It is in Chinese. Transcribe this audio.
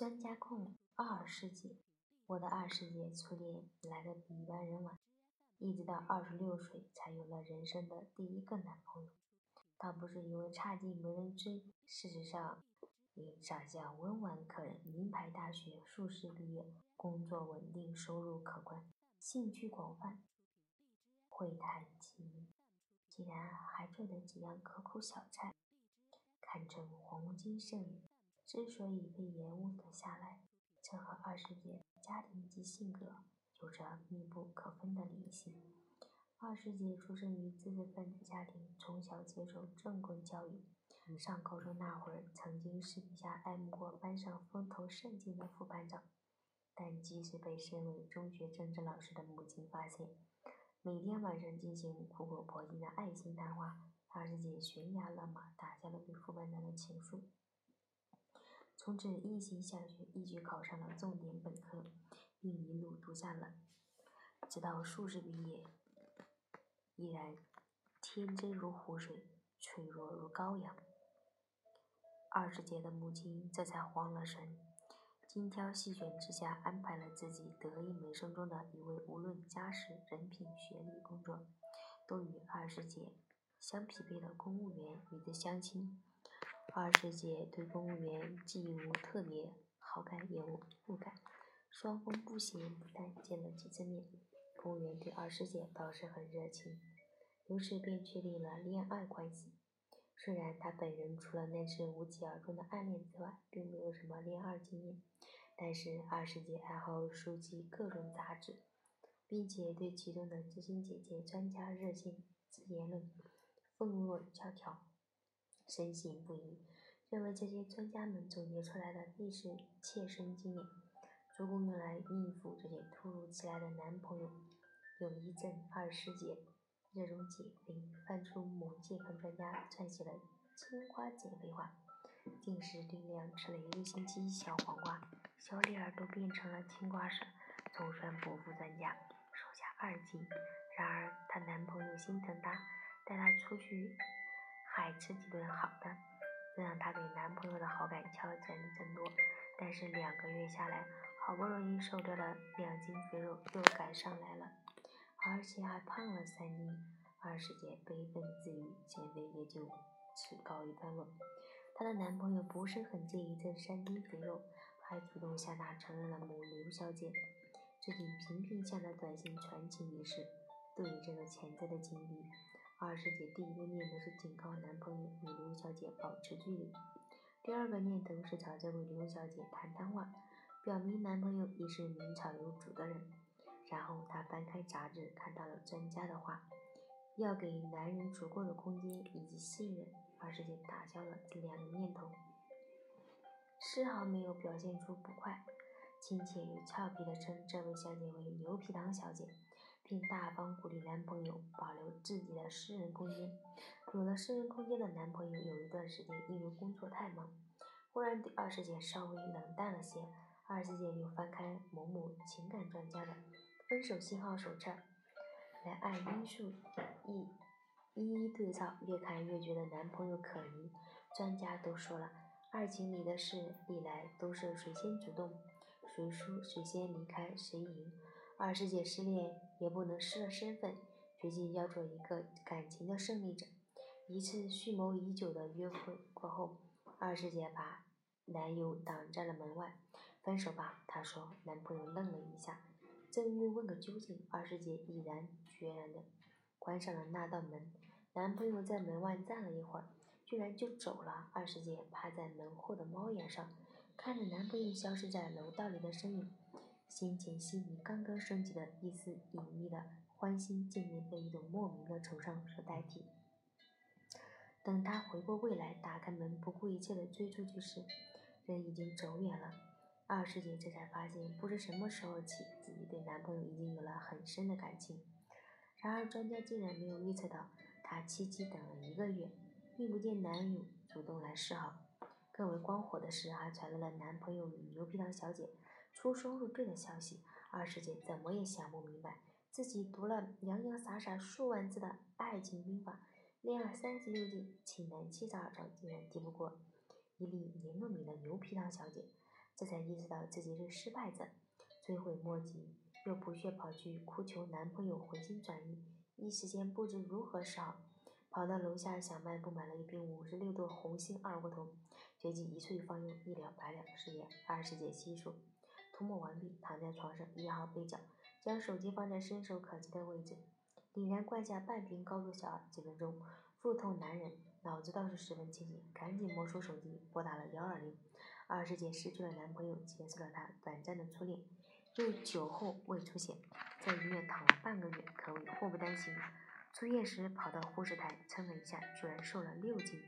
专家控二世姐，我的二世姐初恋来的比一般人晚，一直到二十六岁才有了人生的第一个男朋友。倒不是因为差劲没人追，事实上，你长相温婉可人，名牌大学硕士毕业，工作稳定，收入可观，兴趣广泛，会弹琴，竟然还做得几样可口小菜，堪称黄金剩女。之所以被延误了下来，这和二师姐家庭及性格有着密不可分的联系。二师姐出生于知识分子家庭，从小接受正规教育。上高中那会儿，曾经私底下爱慕过班上风头甚劲的副班长。但即使被身为中学政治老师的母亲发现，每天晚上进行苦口婆心的爱心谈话，二师姐悬崖勒马，打消了对副班长的情愫。从此，一心向学，一举考上了重点本科，并一路读下了，直到硕士毕业，依然天真如湖水，脆弱如羔羊。二师姐的母亲这才慌了神，精挑细选之下，安排了自己得意门生中的一位，无论家世、人品、学历、工作，都与二师姐相匹配的公务员与之相亲。二师姐对公务员既无特别好感，也无恶感，双方不咸不淡，见了几次面，公务员对二师姐倒是很热情，于是便确定了恋爱关系。虽然他本人除了那次无疾而终的暗恋之外，并没有什么恋爱经验，但是二师姐爱好收集各种杂志，并且对其中的知心姐姐专家热线言论奉若教条。深信不疑，认为这些专家们总结出来的历史切身经验，足够用来应付这些突如其来的男朋友。有一阵，二师姐热衷减肥，翻出某健康专家撰写的青瓜减肥法，定时定量吃了一个星期小黄瓜，小脸儿都变成了青瓜色，总算不负专家，瘦下二斤。然而她男朋友心疼她，带她出去。还吃几顿好的，这让她对男朋友的好感悄然增多。但是两个月下来，好不容易瘦掉了两斤肥肉，又赶上来了，而且还胖了三斤。二师姐悲愤自语，减肥也就此告一段落。她的男朋友不是很介意这三斤肥肉，还主动向她承认了母刘小姐最近频频向她短信传情一事。对于这个潜在的经历，二师姐第一个念头是警告男朋友与刘小姐保持距离，第二个念头是找这位刘小姐谈谈话，表明男朋友已是名草有主的人。然后她翻开杂志，看到了专家的话，要给男人足够的空间以及信任。二师姐打消了这两个念头，丝毫没有表现出不快，亲切又俏皮地称这位小姐为牛皮糖小姐。并大方鼓励男朋友保留自己的私人空间。有了私人空间的男朋友，有一段时间因为工作太忙，忽然对二师姐稍微冷淡了些。二师姐又翻开某某情感专家的分手信号手册，来按因素一一一对照，越看越觉得男朋友可疑。专家都说了，爱情里的事历来都是谁先主动，谁输谁先离开谁赢。二师姐失恋也不能失了身份，决定要做一个感情的胜利者。一次蓄谋已久的约会过后，二师姐把男友挡在了门外。分手吧，她说。男朋友愣了一下，正欲问个究竟，二师姐毅然决然地关上了那道门。男朋友在门外站了一会儿，居然就走了。二师姐趴在门后的猫眼上，看着男朋友消失在楼道里的身影。心情细腻，刚刚升起的一丝隐秘的欢欣，渐渐被一种莫名的惆怅所代替。等他回过味来，打开门，不顾一切的追出去时，人已经走远了。二师姐这才发现，不知什么时候起，自己对男朋友已经有了很深的感情。然而专家竟然没有预测到，她凄凄等了一个月，并不见男友主动来示好。更为光火的是，还传来了男朋友与牛皮糖小姐。出双入对的消息，二师姐怎么也想不明白，自己读了洋洋洒洒数万字的爱情兵法，练了三十六计，岂能七十二招，竟然敌不过一粒黏糯米的牛皮糖小姐。这才意识到自己是失败者，追悔莫及，又不屑跑去哭求男朋友回心转意，一时间不知如何是好。跑到楼下小卖部买了一瓶五十六度红星二锅头，随即一萃方用，一了百了，事业二师姐悉数。涂抹完毕，躺在床上掖好被角，将手机放在伸手可及的位置，凛然灌下半瓶高度小二。几分钟，腹痛难忍，脑子倒是十分清醒，赶紧摸出手机拨打了幺二零。二师姐失去了男朋友，结束了她短暂的初恋，又酒后未出现，在医院躺了半个月，可谓祸不单行。出院时跑到护士台称了一下，居然瘦了六斤。